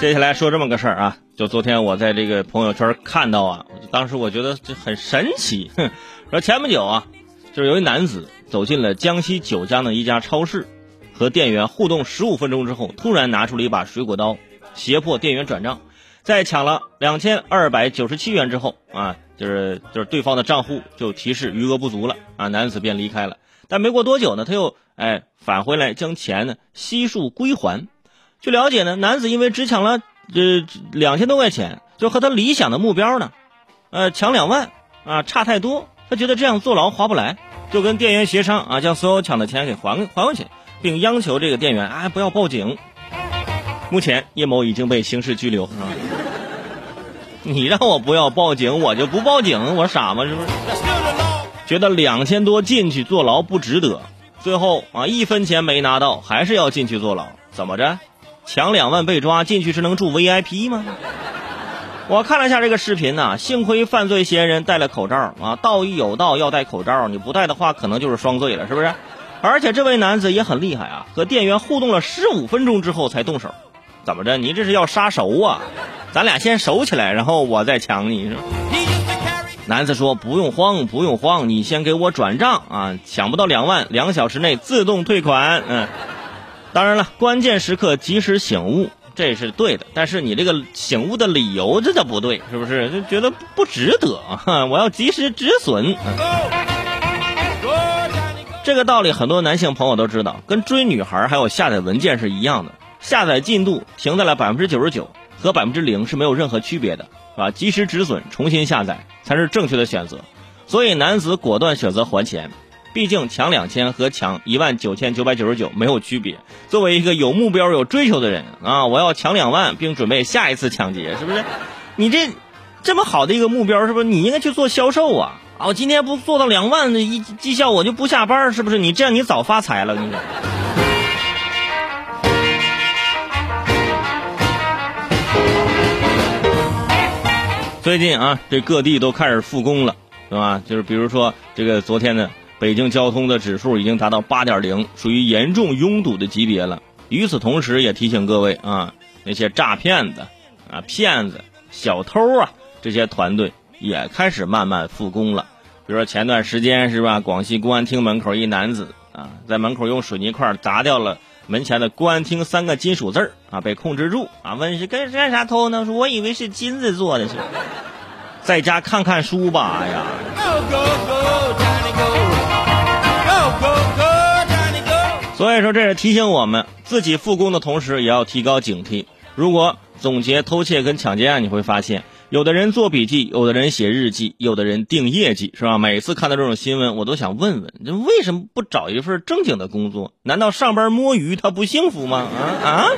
接下来说这么个事儿啊，就昨天我在这个朋友圈看到啊，当时我觉得这很神奇。哼，说前不久啊，就是有一男子走进了江西九江的一家超市，和店员互动十五分钟之后，突然拿出了一把水果刀，胁迫店员转账。在抢了两千二百九十七元之后啊，就是就是对方的账户就提示余额不足了啊，男子便离开了。但没过多久呢，他又哎返回来将钱呢悉数归还。据了解呢，男子因为只抢了这两千多块钱，就和他理想的目标呢，呃，抢两万啊，差太多。他觉得这样坐牢划不来，就跟店员协商啊，将所有抢的钱给还还回去，并央求这个店员啊不要报警。目前叶某已经被刑事拘留。啊 你让我不要报警，我就不报警，我傻吗？是不是？觉得两千多进去坐牢不值得，最后啊一分钱没拿到，还是要进去坐牢，怎么着？抢两万被抓进去是能住 VIP 吗？我看了一下这个视频呐，幸亏犯罪嫌疑人戴了口罩啊，道义有道要戴口罩，你不戴的话可能就是双罪了，是不是？而且这位男子也很厉害啊，和店员互动了十五分钟之后才动手，怎么着？你这是要杀熟啊？咱俩先熟起来，然后我再抢你，是吧？男子说不用慌，不用慌，你先给我转账啊，抢不到两万，两小时内自动退款，嗯。当然了，关键时刻及时醒悟，这是对的。但是你这个醒悟的理由这叫不对，是不是？就觉得不值得啊！我要及时止损。这个道理很多男性朋友都知道，跟追女孩还有下载文件是一样的，下载进度停在了百分之九十九，和百分之零是没有任何区别的，是吧？及时止损，重新下载才是正确的选择。所以男子果断选择还钱。毕竟抢两千和抢一万九千九百九十九没有区别。作为一个有目标、有追求的人啊，我要抢两万，并准备下一次抢劫，是不是？你这这么好的一个目标，是不是？你应该去做销售啊！啊，我今天不做到两万的一绩效，我就不下班，是不是？你这样你早发财了，你。最近啊，这各地都开始复工了，是吧？就是比如说这个昨天呢。北京交通的指数已经达到八点零，属于严重拥堵的级别了。与此同时，也提醒各位啊，那些诈骗的、啊骗子、小偷啊，这些团队也开始慢慢复工了。比如说前段时间是吧，广西公安厅门口一男子啊，在门口用水泥块砸掉了门前的“公安厅”三个金属字啊，被控制住啊，问是干干啥偷呢？说我以为是金子做的，是在家看看书吧，哎呀。所以说，这是提醒我们自己复工的同时，也要提高警惕。如果总结偷窃跟抢劫案，你会发现，有的人做笔记，有的人写日记，有的人定业绩，是吧？每次看到这种新闻，我都想问问，这为什么不找一份正经的工作？难道上班摸鱼他不幸福吗？啊啊！